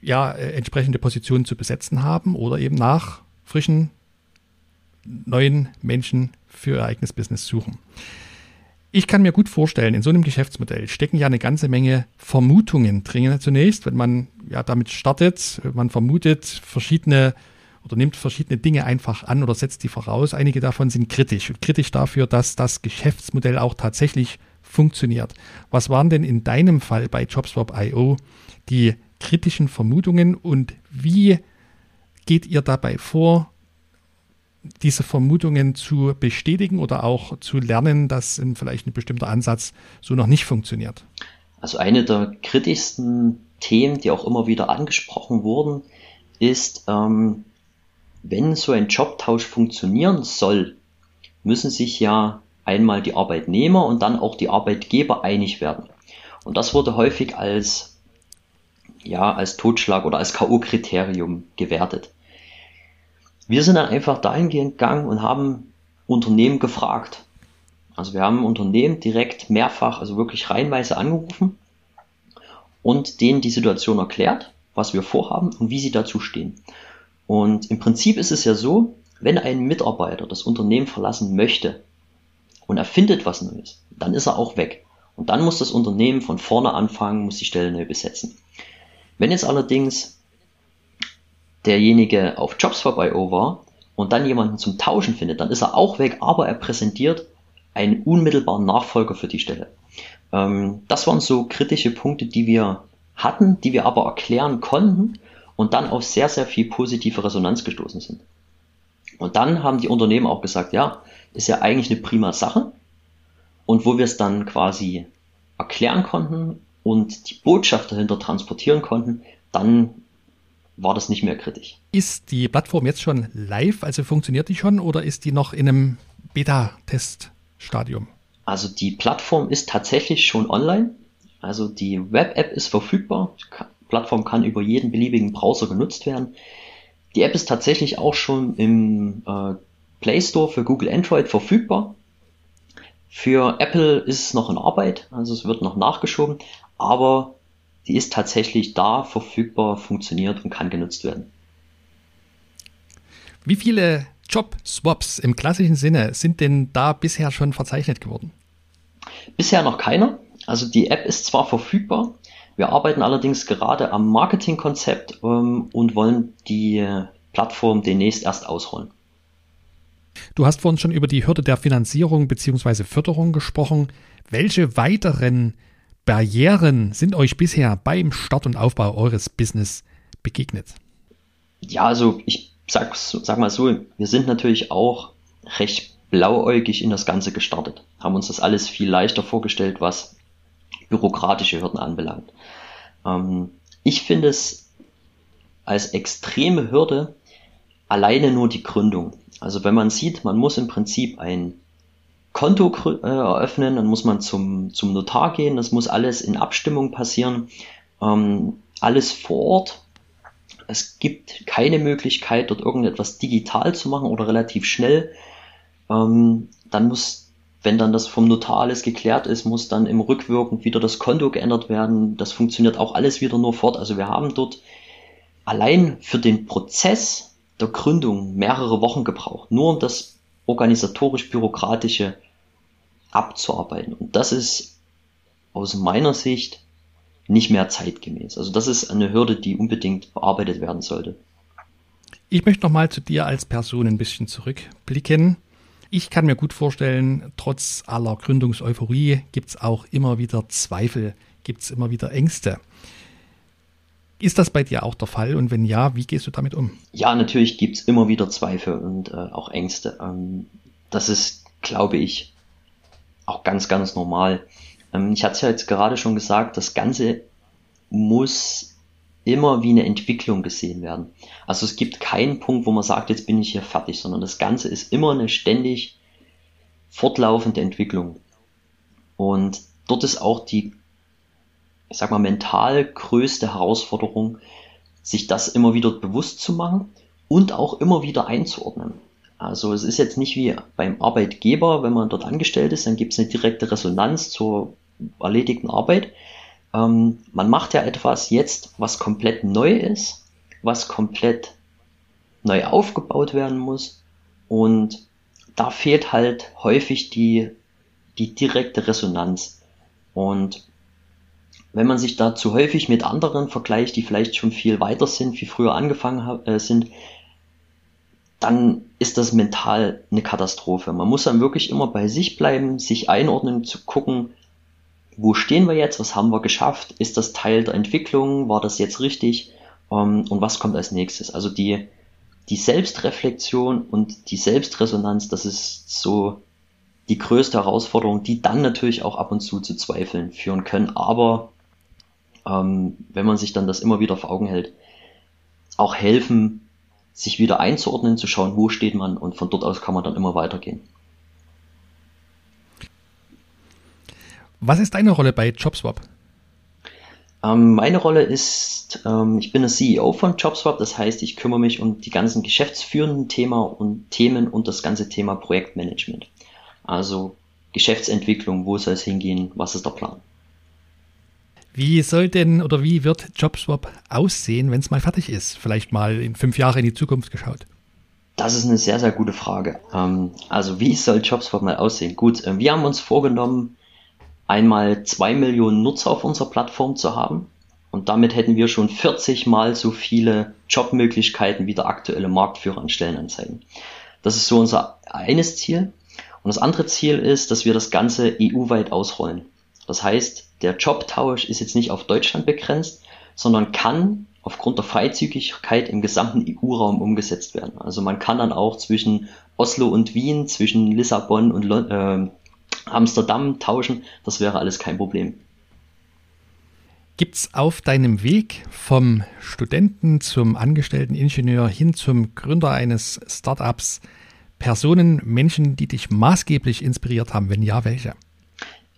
ja, äh, entsprechende Positionen zu besetzen haben oder eben nach frischen, neuen Menschen für ihr eigenes Business suchen. Ich kann mir gut vorstellen, in so einem Geschäftsmodell stecken ja eine ganze Menge Vermutungen drin. Zunächst, wenn man ja damit startet, man vermutet verschiedene oder nimmt verschiedene Dinge einfach an oder setzt die voraus. Einige davon sind kritisch. Kritisch dafür, dass das Geschäftsmodell auch tatsächlich funktioniert. Was waren denn in deinem Fall bei JobSwap.io die kritischen Vermutungen und wie geht ihr dabei vor, diese Vermutungen zu bestätigen oder auch zu lernen, dass vielleicht ein bestimmter Ansatz so noch nicht funktioniert? Also eine der kritischsten Themen, die auch immer wieder angesprochen wurden, ist, ähm, wenn so ein Jobtausch funktionieren soll, müssen sich ja einmal die Arbeitnehmer und dann auch die Arbeitgeber einig werden. Und das wurde häufig als ja, als Totschlag oder als K.O.-Kriterium gewertet. Wir sind dann einfach dahingehend gegangen und haben Unternehmen gefragt. Also wir haben Unternehmen direkt mehrfach, also wirklich reihenweise angerufen und denen die Situation erklärt, was wir vorhaben und wie sie dazu stehen. Und im Prinzip ist es ja so, wenn ein Mitarbeiter das Unternehmen verlassen möchte und er findet was Neues, dann ist er auch weg. Und dann muss das Unternehmen von vorne anfangen, muss die Stelle neu besetzen. Wenn jetzt allerdings derjenige auf Jobs vorbei war und dann jemanden zum Tauschen findet, dann ist er auch weg, aber er präsentiert einen unmittelbaren Nachfolger für die Stelle. Ähm, das waren so kritische Punkte, die wir hatten, die wir aber erklären konnten und dann auf sehr, sehr viel positive Resonanz gestoßen sind. Und dann haben die Unternehmen auch gesagt, ja, ist ja eigentlich eine prima Sache. Und wo wir es dann quasi erklären konnten und die Botschaft dahinter transportieren konnten, dann war das nicht mehr kritisch. Ist die Plattform jetzt schon live, also funktioniert die schon oder ist die noch in einem Beta-Teststadium? Also die Plattform ist tatsächlich schon online. Also die Web-App ist verfügbar. Die Plattform kann über jeden beliebigen Browser genutzt werden. Die App ist tatsächlich auch schon im äh, Play Store für Google Android verfügbar. Für Apple ist es noch in Arbeit, also es wird noch nachgeschoben, aber die ist tatsächlich da, verfügbar, funktioniert und kann genutzt werden. Wie viele Job-Swaps im klassischen Sinne sind denn da bisher schon verzeichnet geworden? Bisher noch keiner. Also die App ist zwar verfügbar, wir arbeiten allerdings gerade am Marketingkonzept ähm, und wollen die Plattform demnächst erst ausrollen. Du hast vorhin schon über die Hürde der Finanzierung bzw. Förderung gesprochen. Welche weiteren Barrieren sind euch bisher beim Start und Aufbau eures Business begegnet? Ja, also ich sag, sag mal so, wir sind natürlich auch recht blauäugig in das Ganze gestartet, haben uns das alles viel leichter vorgestellt, was bürokratische Hürden anbelangt. Ähm, ich finde es als extreme Hürde alleine nur die Gründung. Also wenn man sieht, man muss im Prinzip ein Konto äh, eröffnen, dann muss man zum, zum Notar gehen, das muss alles in Abstimmung passieren, ähm, alles vor Ort. Es gibt keine Möglichkeit, dort irgendetwas digital zu machen oder relativ schnell. Ähm, dann muss, wenn dann das vom Notar alles geklärt ist, muss dann im Rückwirkend wieder das Konto geändert werden. Das funktioniert auch alles wieder nur fort. Also wir haben dort allein für den Prozess der Gründung mehrere Wochen gebraucht, nur um das organisatorisch-bürokratische abzuarbeiten. Und das ist aus meiner Sicht nicht mehr zeitgemäß. Also das ist eine Hürde, die unbedingt bearbeitet werden sollte. Ich möchte nochmal zu dir als Person ein bisschen zurückblicken. Ich kann mir gut vorstellen, trotz aller Gründungseuphorie gibt es auch immer wieder Zweifel, gibt es immer wieder Ängste. Ist das bei dir auch der Fall? Und wenn ja, wie gehst du damit um? Ja, natürlich gibt es immer wieder Zweifel und äh, auch Ängste. Ähm, das ist, glaube ich, auch ganz, ganz normal. Ähm, ich hatte es ja jetzt gerade schon gesagt, das Ganze muss immer wie eine Entwicklung gesehen werden. Also es gibt keinen Punkt, wo man sagt, jetzt bin ich hier fertig, sondern das Ganze ist immer eine ständig fortlaufende Entwicklung. Und dort ist auch die ich sag mal, mental größte Herausforderung, sich das immer wieder bewusst zu machen und auch immer wieder einzuordnen. Also es ist jetzt nicht wie beim Arbeitgeber, wenn man dort angestellt ist, dann gibt es eine direkte Resonanz zur erledigten Arbeit. Ähm, man macht ja etwas jetzt, was komplett neu ist, was komplett neu aufgebaut werden muss und da fehlt halt häufig die, die direkte Resonanz. Und wenn man sich da zu häufig mit anderen vergleicht, die vielleicht schon viel weiter sind, wie früher angefangen äh, sind, dann ist das mental eine Katastrophe. Man muss dann wirklich immer bei sich bleiben, sich einordnen, zu gucken, wo stehen wir jetzt, was haben wir geschafft, ist das Teil der Entwicklung, war das jetzt richtig ähm, und was kommt als nächstes. Also die, die Selbstreflexion und die Selbstresonanz, das ist so die größte Herausforderung, die dann natürlich auch ab und zu zu Zweifeln führen können, aber ähm, wenn man sich dann das immer wieder vor Augen hält, auch helfen, sich wieder einzuordnen, zu schauen, wo steht man und von dort aus kann man dann immer weitergehen. Was ist deine Rolle bei JobSwap? Ähm, meine Rolle ist, ähm, ich bin der CEO von JobSwap, das heißt, ich kümmere mich um die ganzen geschäftsführenden Thema und Themen und das ganze Thema Projektmanagement. Also Geschäftsentwicklung, wo soll es hingehen, was ist der Plan? Wie soll denn oder wie wird JobSwap aussehen, wenn es mal fertig ist? Vielleicht mal in fünf Jahre in die Zukunft geschaut. Das ist eine sehr, sehr gute Frage. Ähm, also wie soll JobSwap mal aussehen? Gut, äh, wir haben uns vorgenommen, einmal zwei Millionen Nutzer auf unserer Plattform zu haben. Und damit hätten wir schon 40 mal so viele Jobmöglichkeiten wie der aktuelle Marktführer an Stellenanzeigen. Das ist so unser eines Ziel. Und das andere Ziel ist, dass wir das Ganze EU-weit ausrollen. Das heißt, der Jobtausch ist jetzt nicht auf Deutschland begrenzt, sondern kann aufgrund der Freizügigkeit im gesamten EU-Raum umgesetzt werden. Also man kann dann auch zwischen Oslo und Wien, zwischen Lissabon und äh, Amsterdam tauschen. Das wäre alles kein Problem. Gibt es auf deinem Weg vom Studenten zum angestellten Ingenieur hin zum Gründer eines Startups Personen, Menschen, die dich maßgeblich inspiriert haben? Wenn ja, welche?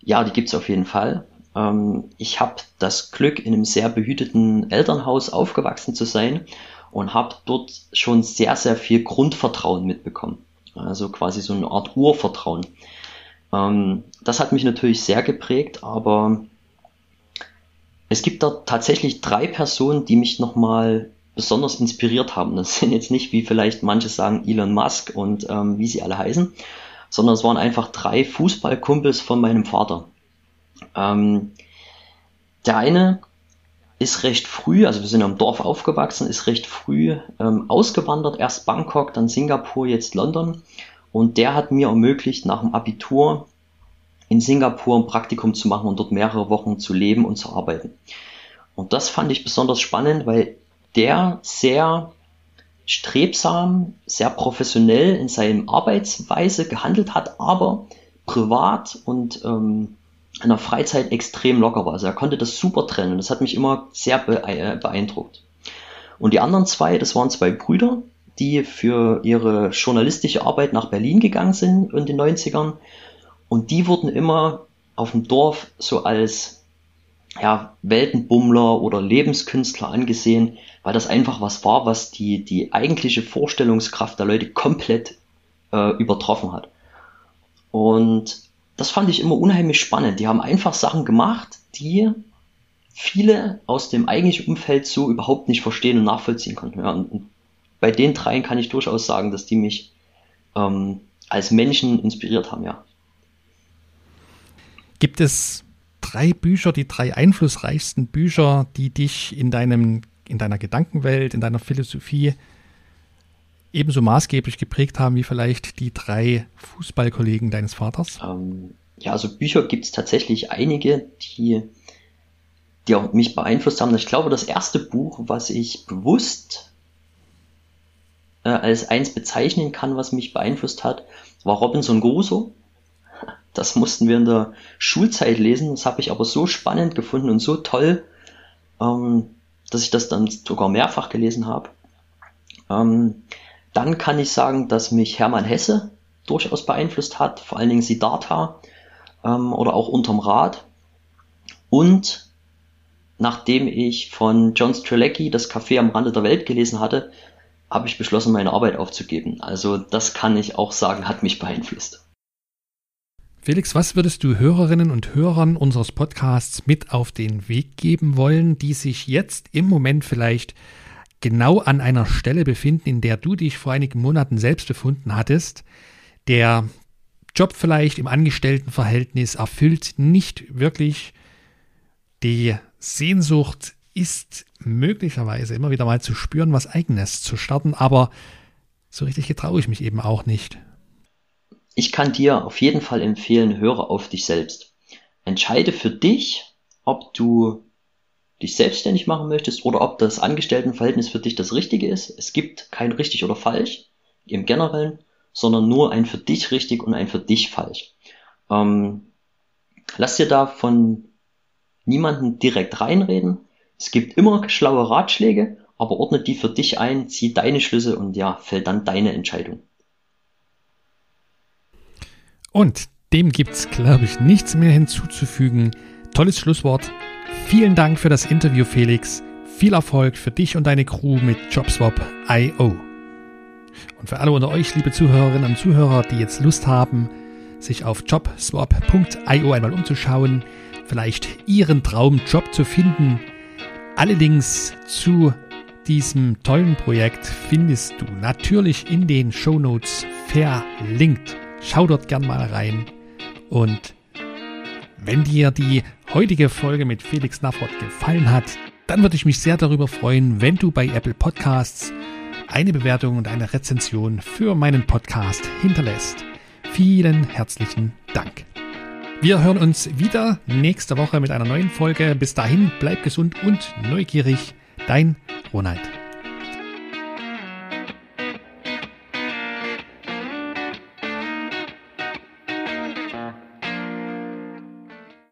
Ja, die gibt es auf jeden Fall. Ähm, ich habe das Glück, in einem sehr behüteten Elternhaus aufgewachsen zu sein und habe dort schon sehr, sehr viel Grundvertrauen mitbekommen. Also quasi so eine Art Urvertrauen. Ähm, das hat mich natürlich sehr geprägt, aber es gibt da tatsächlich drei Personen, die mich nochmal besonders inspiriert haben. Das sind jetzt nicht, wie vielleicht manche sagen, Elon Musk und ähm, wie sie alle heißen, sondern es waren einfach drei Fußballkumpels von meinem Vater. Ähm, der eine ist recht früh, also wir sind am Dorf aufgewachsen, ist recht früh ähm, ausgewandert, erst Bangkok, dann Singapur, jetzt London. Und der hat mir ermöglicht, nach dem Abitur in Singapur ein Praktikum zu machen und dort mehrere Wochen zu leben und zu arbeiten. Und das fand ich besonders spannend, weil der sehr strebsam, sehr professionell in seiner Arbeitsweise gehandelt hat, aber privat und ähm, in der Freizeit extrem locker war. Also er konnte das super trennen. Das hat mich immer sehr äh, beeindruckt. Und die anderen zwei, das waren zwei Brüder, die für ihre journalistische Arbeit nach Berlin gegangen sind in den 90ern. Und die wurden immer auf dem Dorf so als ja, Weltenbummler oder Lebenskünstler angesehen, weil das einfach was war, was die, die eigentliche Vorstellungskraft der Leute komplett äh, übertroffen hat. Und das fand ich immer unheimlich spannend. Die haben einfach Sachen gemacht, die viele aus dem eigentlichen Umfeld so überhaupt nicht verstehen und nachvollziehen konnten. Ja, und bei den dreien kann ich durchaus sagen, dass die mich ähm, als Menschen inspiriert haben, ja. Gibt es drei Bücher, die drei einflussreichsten Bücher, die dich in deinem, in deiner Gedankenwelt, in deiner Philosophie ebenso maßgeblich geprägt haben wie vielleicht die drei Fußballkollegen deines Vaters? Ähm, ja, also Bücher gibt es tatsächlich einige, die, die auch mich beeinflusst haben. Ich glaube, das erste Buch, was ich bewusst äh, als eins bezeichnen kann, was mich beeinflusst hat, war Robinson Crusoe. (laughs) Das mussten wir in der Schulzeit lesen. Das habe ich aber so spannend gefunden und so toll, ähm, dass ich das dann sogar mehrfach gelesen habe. Ähm, dann kann ich sagen, dass mich Hermann Hesse durchaus beeinflusst hat, vor allen Dingen Siddhartha ähm, oder auch Unterm Rad. Und nachdem ich von John Strelecki das Café am Rande der Welt gelesen hatte, habe ich beschlossen, meine Arbeit aufzugeben. Also das kann ich auch sagen, hat mich beeinflusst. Felix, was würdest du Hörerinnen und Hörern unseres Podcasts mit auf den Weg geben wollen, die sich jetzt im Moment vielleicht genau an einer Stelle befinden, in der du dich vor einigen Monaten selbst befunden hattest. Der Job vielleicht im Angestelltenverhältnis erfüllt nicht wirklich. Die Sehnsucht ist möglicherweise immer wieder mal zu spüren, was eigenes zu starten, aber so richtig getraue ich mich eben auch nicht. Ich kann dir auf jeden Fall empfehlen, höre auf dich selbst. Entscheide für dich, ob du dich selbstständig machen möchtest oder ob das Angestelltenverhältnis für dich das Richtige ist. Es gibt kein richtig oder falsch im Generellen, sondern nur ein für dich richtig und ein für dich falsch. Ähm, lass dir da von niemanden direkt reinreden. Es gibt immer schlaue Ratschläge, aber ordne die für dich ein, zieh deine Schlüsse und ja, fällt dann deine Entscheidung. Und dem gibt's, glaube ich, nichts mehr hinzuzufügen. Tolles Schlusswort. Vielen Dank für das Interview, Felix. Viel Erfolg für dich und deine Crew mit JobSwap.io. Und für alle unter euch, liebe Zuhörerinnen und Zuhörer, die jetzt Lust haben, sich auf jobswap.io einmal umzuschauen, vielleicht ihren Traumjob zu finden, alle Links zu diesem tollen Projekt findest du natürlich in den Show Notes verlinkt. Schau dort gern mal rein. Und wenn dir die heutige Folge mit Felix Nafford gefallen hat, dann würde ich mich sehr darüber freuen, wenn du bei Apple Podcasts eine Bewertung und eine Rezension für meinen Podcast hinterlässt. Vielen herzlichen Dank. Wir hören uns wieder nächste Woche mit einer neuen Folge. Bis dahin, bleib gesund und neugierig. Dein Ronald.